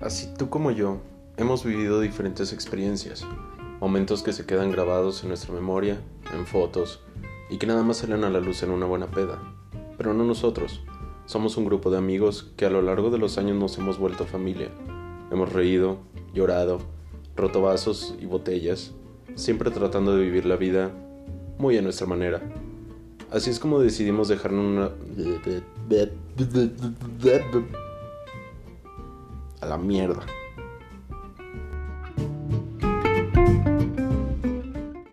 Así tú como yo, hemos vivido diferentes experiencias, momentos que se quedan grabados en nuestra memoria, en fotos, y que nada más salen a la luz en una buena peda. Pero no nosotros, somos un grupo de amigos que a lo largo de los años nos hemos vuelto familia. Hemos reído, llorado, roto vasos y botellas, siempre tratando de vivir la vida muy a nuestra manera. Así es como decidimos dejarnos una... A la mierda.